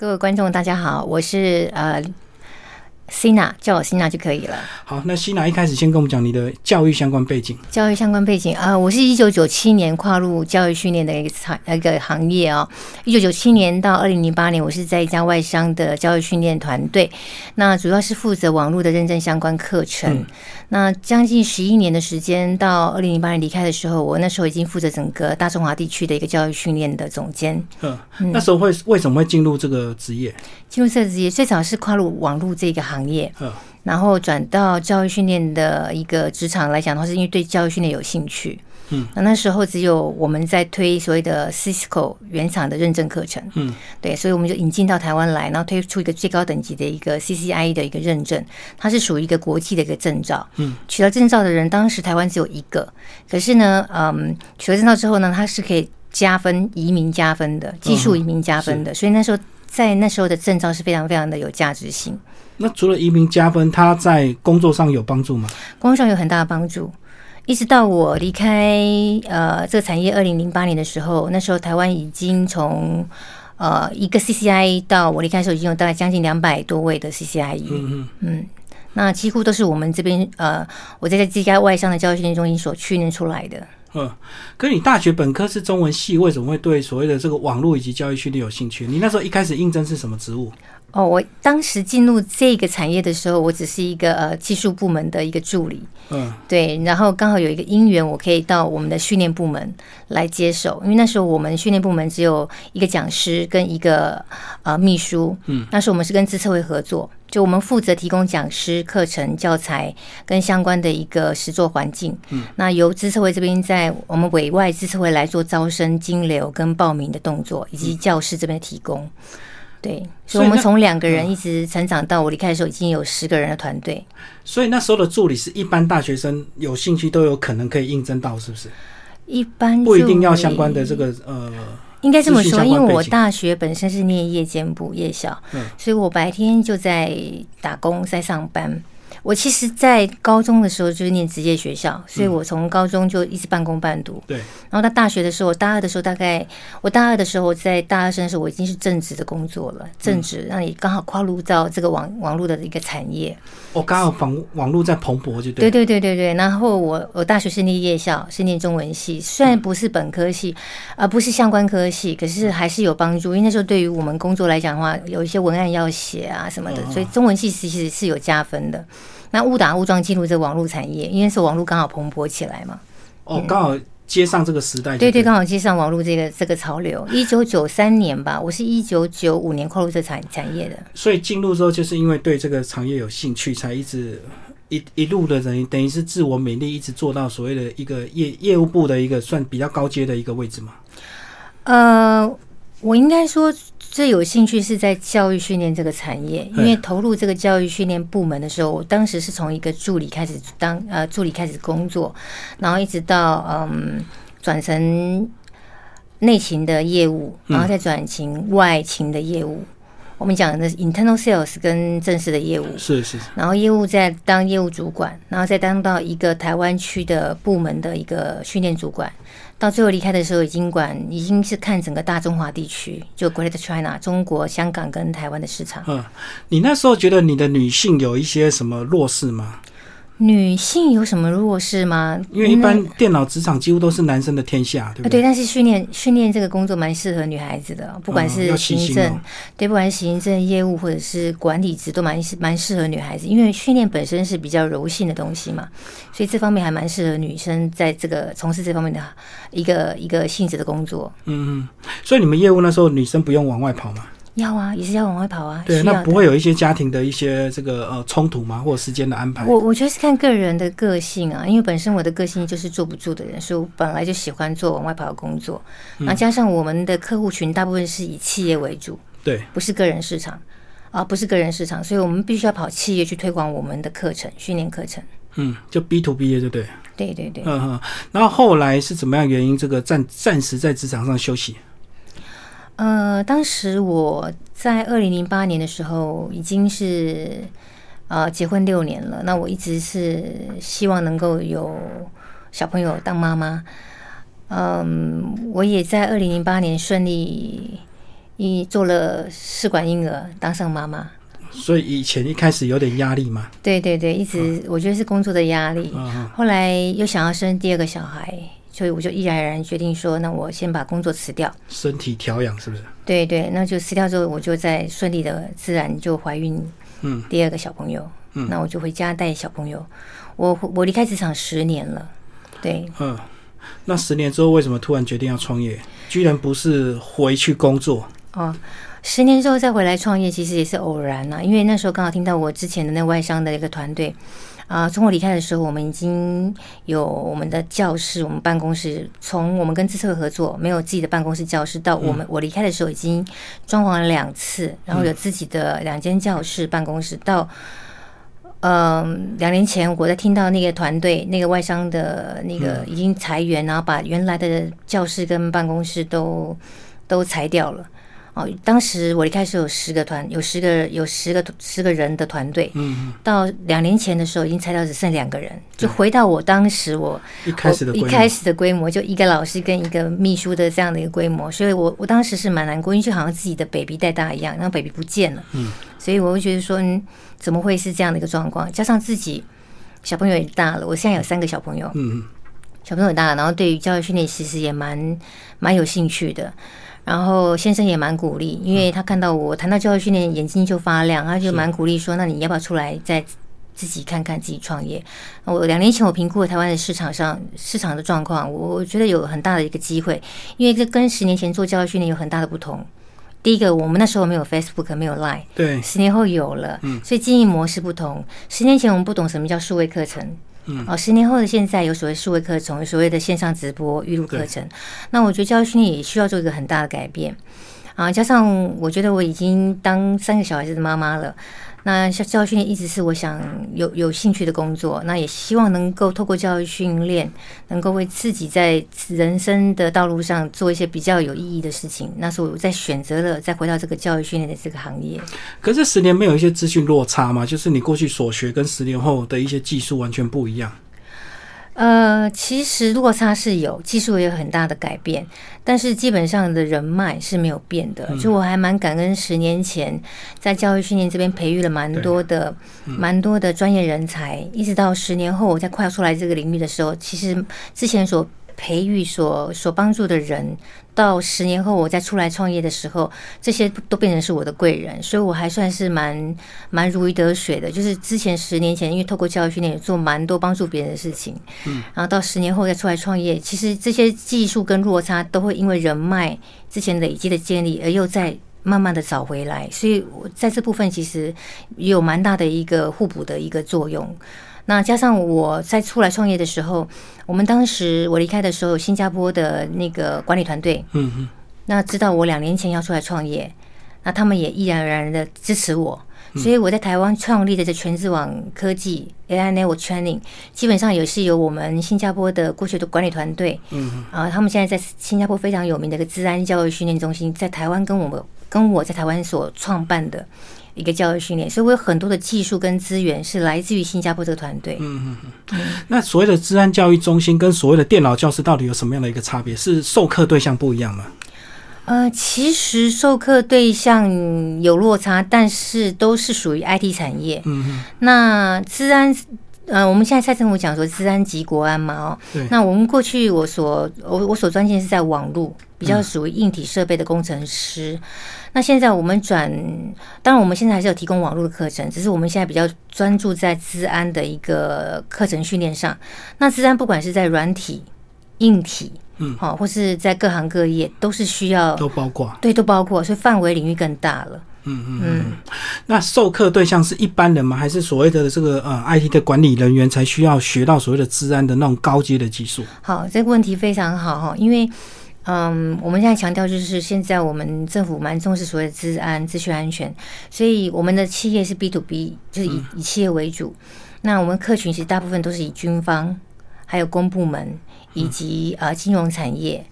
各位观众，大家好，我是呃 Sina，叫我 Sina 就可以了。好，那西娜一开始先跟我们讲你的教育相关背景。教育相关背景啊、呃我是一九九七年跨入教育训练的一个产一个行业哦。一九九七年到二零零八年，我是在一家外商的教育训练团队，那主要是负责网络的认证相关课程。嗯那将近十一年的时间，到二零零八年离开的时候，我那时候已经负责整个大中华地区的一个教育训练的总监。嗯，那时候会为什么会进入这个职业？进入这个职业最早是跨入网络这个行业，嗯。然后转到教育训练的一个职场来讲的话，是因为对教育训练有兴趣。嗯，那那时候只有我们在推所谓的 Cisco 原厂的认证课程，嗯，对，所以我们就引进到台湾来，然后推出一个最高等级的一个 CCI 的一个认证，它是属于一个国际的一个证照。嗯，取得证照的人，当时台湾只有一个，可是呢，嗯，取得证照之后呢，它是可以加分移民加分的，技术移民加分的，所以那时候在那时候的证照是非常非常的有价值性。那除了移民加分，他在工作上有帮助吗？工作上有很大的帮助。一直到我离开呃这个产业，二零零八年的时候，那时候台湾已经从呃一个 CCI 到我离开的时候，已经有大概将近两百多位的 CCI。嗯嗯，嗯，那几乎都是我们这边呃我在这家外商的教育训练中心所训练出来的。嗯。可是你大学本科是中文系，为什么会对所谓的这个网络以及教育训练有兴趣？你那时候一开始应征是什么职务？哦，我当时进入这个产业的时候，我只是一个呃技术部门的一个助理。嗯。对，然后刚好有一个因缘，我可以到我们的训练部门来接手，因为那时候我们训练部门只有一个讲师跟一个呃秘书，嗯，那时候我们是跟资策会合作，就我们负责提供讲师、课程、教材跟相关的一个实作环境，嗯，那由资策会这边在我们委外资策会来做招生、金流跟报名的动作，以及教师这边提供。对，所以我们从两个人嗯一直成长到我离开的时候，已经有十个人的团队。所以那时候的助理是一般大学生有兴趣都有可能可以应征到，是不是？一般不一定要相关的这个呃，应该这么说，因为我大学本身是念夜间部夜校，嗯所以我白天就在打工，在上班。我其实，在高中的时候就是念职业学校，所以嗯我从高中就一直半工半读。对，然后到大学的时候，我大二的时候，大概我大二的时候，在大二生的时候，我已经是正职的工作了，正职，让你刚好跨入到这个网网络的一个产业。我刚好网网络在蓬勃，就对对。对对对对，然后我我大学是念夜校，是念中文系，虽然不是本科系，而、不是相关科系，可是还是有帮助。因为那时候对于我们工作来讲的话，有一些文案要写啊什么的，嗯所以中文系其实是有加分的。那误打误撞进入这个网络产业，因为是网络刚好蓬勃起来嘛，哦，刚好接上这个时代就对对，刚好接上网络这个这个潮流。一九九三年吧，我是一九九五年跨入这产产业的。所以进入之后，就是因为对这个行业有兴趣，才一直一一路的等于等于是自我勉励，一直做到所谓的一个业业务部的一个算比较高阶的一个位置嘛。呃，我应该说最有兴趣是在教育训练这个产业，因为投入这个教育训练部门的时候，我当时是从一个助理开始当呃助理开始工作，然后一直到嗯转成内勤的业务，嗯然后再转型外勤的业务。我们讲的是 internal sales 跟正式的业务，是是，是然后业务再当业务主管，然后再当到一个台湾区的部门的一个训练主管，到最后离开的时候，已经管已经是看整个大中华地区，就 Great China 中国、香港跟台湾的市场。嗯，你那时候觉得你的女性有一些什么弱势吗？女性有什么弱势吗？因为一般电脑职场几乎都是男生的天下，对不，对，不对？但是训练训练这个工作蛮适合女孩子的，不管嗯是行政，哦对，不管是行政业务或者是管理职，都蛮蛮适合女孩子，因为训练本身是比较柔性的东西嘛，所以这方面还蛮适合女生在这个从事这方面的一个一个性质的工作。嗯嗯，所以你们业务那时候女生不用往外跑嘛？要啊，也是要往外跑啊，对，那不会有一些家庭的一些这个呃冲突吗？或者时间的安排？我我觉得是看个人的个性啊，因为本身我的个性就是坐不住的人，所以我本来就喜欢做往外跑的工作。嗯加上我们的客户群大部分是以企业为主，对，不是个人市场啊，不是个人市场，所以我们必须要跑企业去推广我们的课程、训练课程。嗯，就 B to B 业，对不对？对对对，嗯嗯。然后后来是怎么样原因？这个暂暂时在职场上休息？呃，当时我在二零零八年的时候已经是呃结婚六年了，那我一直是希望能够有小朋友当妈妈。嗯，我也在二零零八年顺利一做了试管婴儿，当上妈妈。所以以前一开始有点压力嘛，对对对，一直我觉得是工作的压力。嗯后来又想要生第二个小孩，所以我就毅然而然决定说，那我先把工作辞掉。身体调养是不是？对对，那就辞掉之后，我就在顺利的自然就怀孕嗯第二个小朋友。嗯那我就回家带小朋友。我我离开职场十年了，对，嗯，那十年之后为什么突然决定要创业？居然不是回去工作，哦，十年之后再回来创业，其实也是偶然呐、因为那时候刚好听到我之前的那外商的一个团队。啊，从我离开的时候，我们已经有我们的教室，我们办公室，从我们跟自测合作，没有自己的办公室教室，到我们、我离开的时候已经装潢了两次，然后有自己的两间教室办公室，到嗯，两年前我在听到那个团队那个外商的那个已经裁员，然后把原来的教室跟办公室都都裁掉了。哦，当时我一开始有十个团，有十个有十个十个人的团队，嗯，到两年前的时候已经裁掉只剩两个人，就回到我当时我一开始的一开始的规模就一个老师跟一个秘书的这样的一个规模，所以我我当时是蛮难过，因为就好像自己的 baby 带大一样，然后 baby 不见了，嗯，所以我会觉得说，嗯，怎么会是这样的一个状况？加上自己小朋友也大了，我现在有三个小朋友，嗯。小朋友也大了，然后对于教育训练其实也蛮蛮有兴趣的。然后先生也蛮鼓励，因为他看到我谈到教育训练，眼睛就发亮，他就蛮鼓励说：“那你要不要出来再自己看看，自己创业？”我两年前我评估了台湾的市场上市场的状况，我我觉得有很大的一个机会，因为这跟十年前做教育训练有很大的不同。第一个，我们那时候没有 Facebook，没有 Line，对，十年后有了，所以经营模式不同。十年前我们不懂什么叫数位课程，嗯，哦，十年后的现在有所谓数位课程，有所谓的线上直播、预录课程。那我觉得教育训练也需要做一个很大的改变啊，加上我觉得我已经当三个小孩子的妈妈了。那教教训练一直是我想有有兴趣的工作，那也希望能够透过教育训练，能够为自己在人生的道路上做一些比较有意义的事情。那是我在选择了再回到这个教育训练的这个行业。可是十年没有一些资讯落差吗？就是你过去所学跟十年后的一些技术完全不一样。呃，其实落差是有，技术也有很大的改变，但是基本上的人脉是没有变的。就我还蛮感恩，十年前在教育训练这边培育了蛮多的、蛮多的专业人才，一直到十年后我在快要出来这个领域的时候，其实之前所培育、所所帮助的人，到十年后我再出来创业的时候，这些都变成是我的贵人，所以我还算是蛮蛮如鱼得水的。就是之前十年前，因为透过教育训练也做蛮多帮助别人的事情，嗯，然后到十年后再出来创业，其实这些技术跟落差都会因为人脉之前累积的建立，而又在慢慢的找回来，所以我在这部分其实也有蛮大的一个互补的一个作用。那加上我在出来创业的时候，我们当时我离开的时候，新加坡的那个管理团队，嗯嗯，那知道我两年前要出来创业，那他们也毅然而然的支持我，所以我在台湾创立的这全智网科技 AI Network Training，基本上也是由我们新加坡的过去的管理团队，嗯啊，他们现在在新加坡非常有名的一个治安教育训练中心，在台湾跟我们跟我在台湾所创办的。一个教育训练，所以我有很多的技术跟资源是来自于新加坡这个团队嗯嗯。那所谓的治安教育中心跟所谓的电脑教室到底有什么样的一个差别？是授课对象不一样吗？呃，其实授课对象有落差，但是都是属于 IT 产业。嗯那治安，呃，我们现在蔡政府讲说治安及国安嘛，哦对，那我们过去我所我我所专精是在网络，比较属于硬体设备的工程师。那现在我们转，当然我们现在还是有提供网络的课程，只是我们现在比较专注在治安的一个课程训练上。那治安不管是在软体、硬体，嗯好、或是在各行各业，都是需要都包括。对，都包括，所以范围领域更大了。嗯嗯嗯。那授课对象是一般人吗？还是所谓的这个呃 IT 的管理人员才需要学到所谓的治安的那种高阶的技术？好，这个问题非常好哈，因为嗯，我们现在强调就是现在我们政府蛮重视所谓的治安、资讯安全，所以我们的企业是 B to B，就是以以企业为主。那我们客群其实大部分都是以军方、还有公部门以及呃金融产业。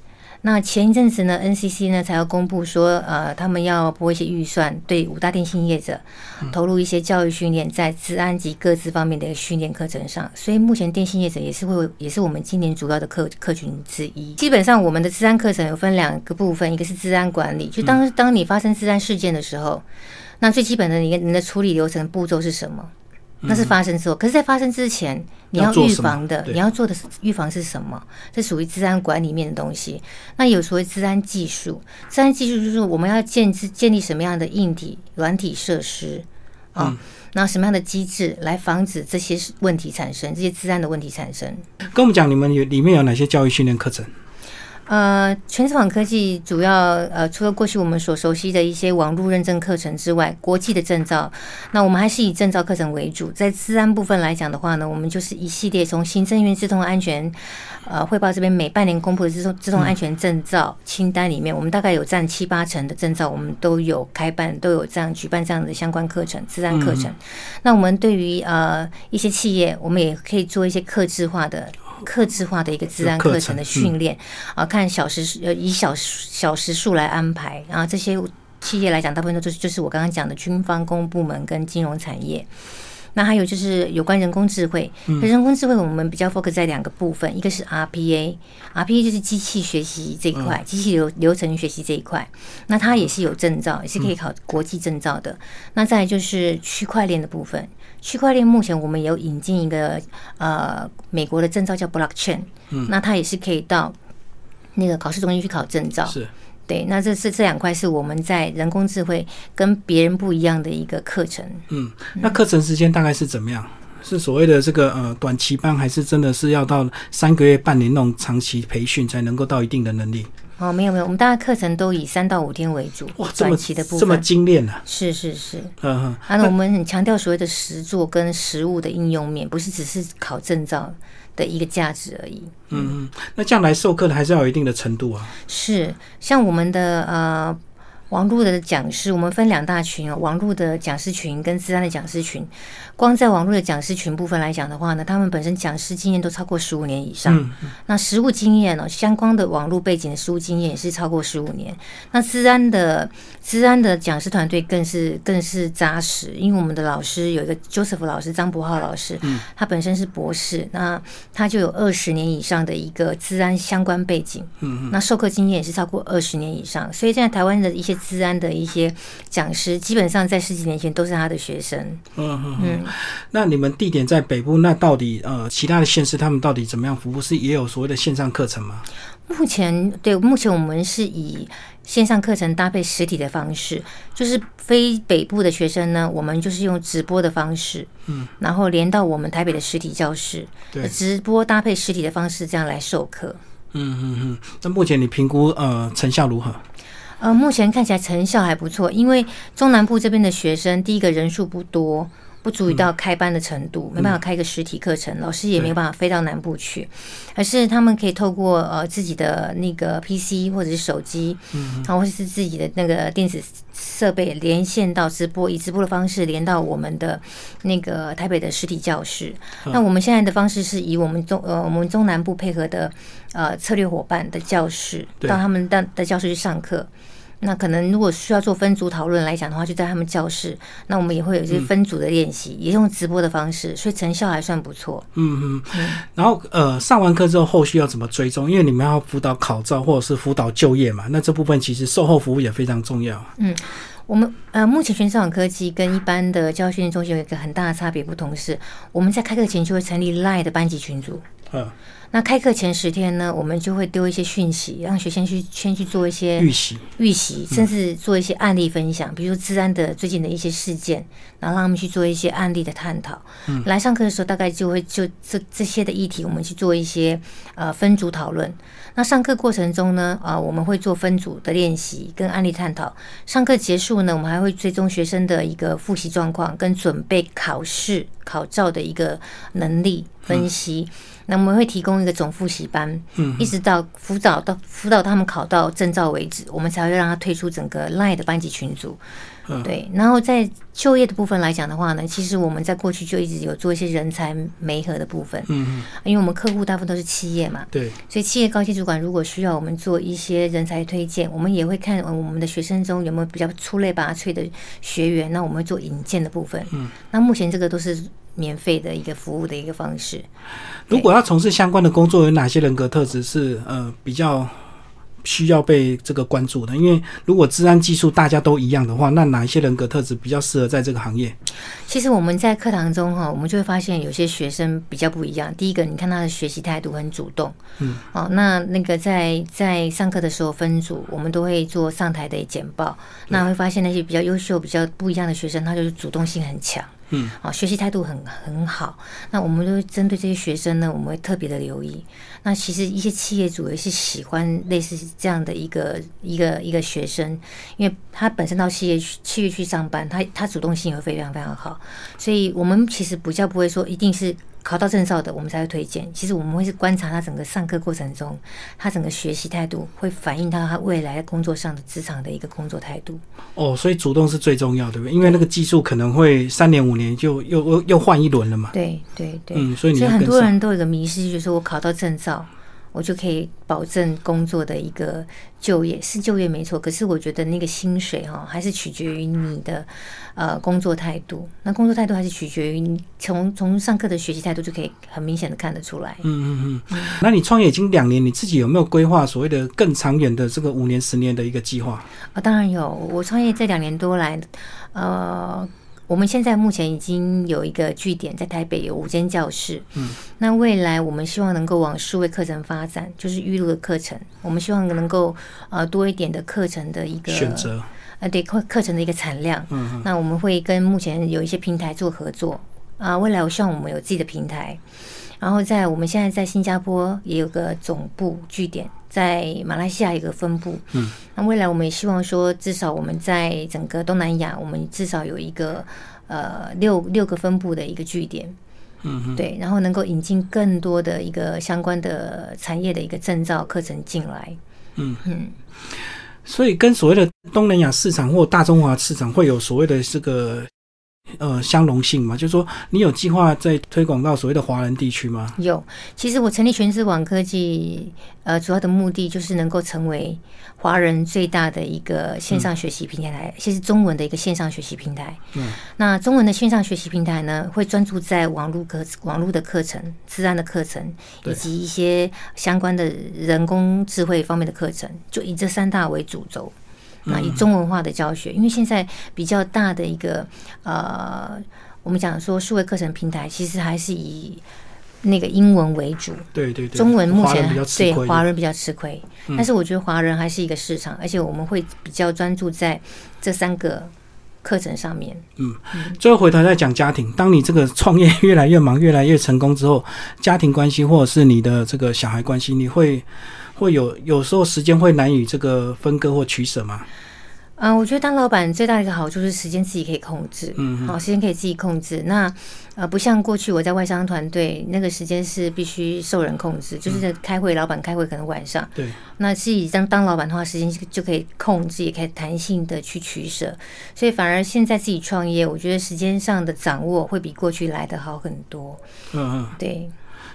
那前一阵子呢，NCC 呢才要公布说，呃，他们要拨一些预算，对五大电信业者投入一些教育训练，在治安及各自方面的训练课程上。所以目前电信业者也是会，也是我们今年主要的客客群之一。基本上我们的治安课程有分两个部分，一个是治安管理，就当当你发生治安事件的时候，那最基本的你你的处理流程步骤是什么？那是发生之后，可是，在发生之前，你要预防的，你要做的预防是什么？这属于治安管理面的东西。那有所谓治安技术，治安技术就是我们要建制建立什么样的硬体、软体设施啊？那什么样的机制来防止这些问题产生？这些治安的问题产生？跟我们讲，你们有里面有哪些教育训练课程？呃，全网科技主要呃，除了过去我们所熟悉的一些网络认证课程之外，国际的证照，那我们还是以证照课程为主。在治安部分来讲的话呢，我们就是一系列从行政院自动安全呃汇报这边每半年公布的自动自动安全证照清单里面，我们大概有占七八成的证照，我们都有开办，都有这样举办这样的相关课程，治安课程。那我们对于呃一些企业，我们也可以做一些客制化的。克制化的一个治安课程的训练啊，看小时呃以小小时数来安排，然后这些企业来讲，大部分都就是就是我刚刚讲的军方公部门跟金融产业。那还有就是有关人工智慧，人工智慧我们比较 focus 在两个部分，一个是 RPA，RPA 就是机器学习这一块，机器流流程学习这一块，那它也是有证照，也是可以考国际证照的。那再就是区块链的部分。区块链目前我们有引进一个呃美国的证照叫 Blockchain，嗯，那它也是可以到那个考试中心去考证照，是，对，那这是这两块是我们在人工智慧跟别人不一样的一个课程。嗯，那课程时间大概是怎么样？是所谓的这个呃短期班，还是真的是要到三个月、半年那种长期培训才能够到一定的能力？哦，没有没有，我们大家课程都以三到五天为主，哇，短期的部分这么精炼呢？是是是，嗯哼，那，我们很强调所谓的实作跟实物的应用面，不是只是考证照的一个价值而已。嗯嗯，那这样来授课的还是要有一定的程度啊。是，像我们的呃。网络的讲师，我们分两大群哦，网络的讲师群跟自然的讲师群。光在网络的讲师群部分来讲的话呢，他们本身讲师经验都超过十五年以上。那实务经验呢，相关的网络背景的实务经验也是超过十五年。那自然的自然的讲师团队更是更是扎实，因为我们的老师有一个 Joseph 老师张博浩老师，他本身是博士，那他就有二十年以上的一个自然相关背景。嗯那授课经验也是超过二十年以上，所以现在台湾的一些。治安的一些讲师，基本上在十几年前都是他的学生。嗯嗯嗯。那你们地点在北部，那到底呃，其他的县市他们到底怎么样服务？是也有所谓的线上课程吗？目前对，目前我们是以线上课程搭配实体的方式，就是非北部的学生呢，我们就是用直播的方式，嗯，然后连到我们台北的实体教室，对，直播搭配实体的方式这样来授课。嗯嗯嗯。那目前你评估呃成效如何？呃，目前看起来成效还不错，因为中南部这边的学生，第一个人数不多，不足以到开班的程度，没办法开一个实体课程，老师也没有办法飞到南部去，而是他们可以透过呃自己的那个 PC 或者是手机，嗯，或者是自己的那个电子设备连线到直播，以直播的方式连到我们的那个台北的实体教室。那我们现在的方式是以我们中呃我们中南部配合的呃策略伙伴的教室，到他们的的教室去上课。那可能如果需要做分组讨论来讲的话，就在他们教室。那我们也会有一些分组的练习，也用直播的方式，所以成效还算不错。嗯嗯。然后呃，上完课之后，后续要怎么追踪？因为你们要辅导考照或者是辅导就业嘛，那这部分其实售后服务也非常重要。嗯，我们呃，目前全市网科技跟一般的教育训练中心有一个很大的差别不同是，我们在开课前就会成立 Line 的班级群组。嗯。那开课前十天呢，我们就会丢一些讯息，让学生去先去做一些预习、预习，甚至做一些案例分享，比如说治安的最近的一些事件，然后让他们去做一些案例的探讨。嗯，来上课的时候，大概就会就这这些的议题，我们去做一些呃分组讨论。那上课过程中呢，啊，我们会做分组的练习跟案例探讨。上课结束呢，我们还会追踪学生的一个复习状况跟准备考试考照的一个能力分析。那我们会提供一个总复习班，嗯一直到辅导到辅导他们考到证照为止，我们才会让他退出整个 LINE 的班级群组。嗯对，然后在就业的部分来讲的话呢，其实我们在过去就一直有做一些人才媒合的部分，嗯嗯，因为我们客户大部分都是企业嘛，对，所以企业高级主管如果需要我们做一些人才推荐，我们也会看呃我们的学生中有没有比较出类拔萃的学员，那我们会做引荐的部分。嗯，那目前这个都是免费的一个服务的一个方式。如果要从事相关的工作，有哪些人格特质是呃比较需要被这个关注的？因为如果治安技术大家都一样的话，那哪一些人格特质比较适合在这个行业？其实我们在课堂中哈，我们就会发现有些学生比较不一样。第一个，你看他的学习态度很主动，嗯，哦，那那个在在上课的时候分组，我们都会做上台的简报，那会发现那些比较优秀、比较不一样的学生，他就是主动性很强。嗯，好、学习态度很很好。那我们都针对这些学生呢，我们会特别的留意。那其实一些企业主也是喜欢类似这样的一个一个一个学生，因为他本身到企业去企业去上班，他他主动性也会非常非常好。所以我们其实比较不会说一定是考到证照的我们才会推荐，其实我们会是观察他整个上课过程中，他整个学习态度会反映到他未来工作上的职场的一个工作态度。哦，所以主动是最重要，对不对？因为那个技术可能会三年五年就又又又换一轮了嘛。对对对，嗯，所以你所以很。多人都有一个迷失，就是说我考到证照，我就可以保证工作的一个就业，是就业没错。可是我觉得那个薪水哈、还是取决于你的呃工作态度。那工作态度还是取决于你从从上课的学习态度就可以很明显的看得出来。嗯嗯嗯。那你创业已经两年，你自己有没有规划所谓的更长远的这个五年、十年的一个计划？啊、当然有。我创业这两年多来，呃，我们现在目前已经有一个据点在台北有五间教室。嗯，那未来我们希望能够往数位课程发展，就是预录的课程。我们希望能够呃多一点的课程的一个选择。呃，对课课程的一个产量。嗯嗯。那我们会跟目前有一些平台做合作啊、未来我希望我们有自己的平台，然后在我们现在在新加坡也有个总部据点，在马来西亚有个分部。嗯，那未来我们也希望说，至少我们在整个东南亚，我们至少有一个呃六六个分部的一个据点。嗯嗯。对，然后能够引进更多的一个相关的产业的一个证照课程进来。嗯嗯。所以跟所谓的东南亚市场或大中华市场会有所谓的这个呃相容性嘛？就是说，你有计划在推广到所谓的华人地区吗？有，其实我成立全智网科技，呃，主要的目的就是能够成为华人最大的一个线上学习平台，其实中文的一个线上学习平台。嗯，那中文的线上学习平台呢，会专注在网络课、网络的课程、自然的课程，以及一些相关的人工智慧方面的课程，就以这三大为主轴。那以中文化的教学，因为现在比较大的一个呃，我们讲说数位课程平台，其实还是以那个英文为主，对对对，中文目前对亏。华人比较吃亏，但是我觉得华人还是一个市场，而且我们会比较专注在这三个课程上面。嗯最后回头再讲家庭，当你这个创业越来越忙、越来越成功之后，家庭关系或者是你的这个小孩关系，你会会有有时候时间会难以这个分割或取舍吗？嗯、我觉得当老板最大的一个好处是时间自己可以控制，嗯好、时间可以自己控制。那呃，不像过去我在外商团队，那个时间是必须受人控制，就是在开会，老板开会可能晚上，对，那自己当当老板的话，时间就就可以控制，也可以弹性的去取舍。所以反而现在自己创业，我觉得时间上的掌握会比过去来的好很多。嗯嗯。对，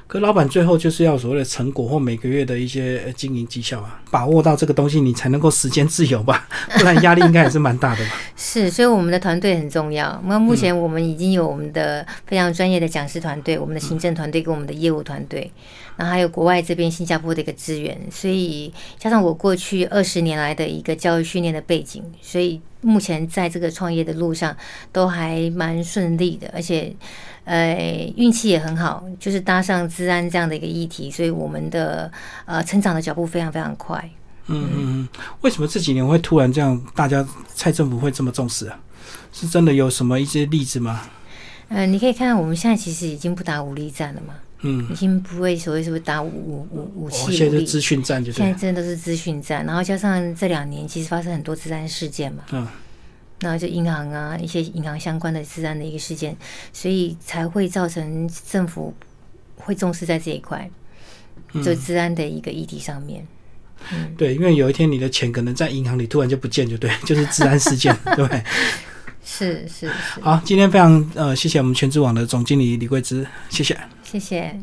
可老板最后就是要所谓的成果或每个月的一些呃经营绩效啊，把握到这个东西，你才能够时间自由吧，不然压力应该也是蛮大的吧。是，所以我们的团队很重要。那目前我们已经有我们的非常专业的讲师团队、我们的行政团队跟我们的业务团队，然后还有国外这边新加坡的一个资源，所以加上我过去二十年来的一个教育训练的背景，所以目前在这个创业的路上都还蛮顺利的，而且呃运气也很好，就是搭上治安这样的一个议题，所以我们的呃成长的脚步非常非常快。嗯嗯嗯，为什么这几年会突然这样，大家蔡政府会这么重视啊？是真的有什么一些例子吗？嗯、你可以看看我们现在其实已经不打武力战了嘛。嗯，已经不会所谓是不是打武武武器武力，现在是资讯战，就现在真的都是资讯战，然后加上这两年其实发生很多治安事件嘛，嗯，那就银行啊一些银行相关的治安的一个事件，所以才会造成政府会重视在这一块，就治安的一个议题上面。嗯，对，因为有一天你的钱可能在银行里突然就不见，就对，就是治安事件，对不对？是是是。好，今天非常呃，谢谢我们全知网的总经理李桂芝，谢谢，谢谢。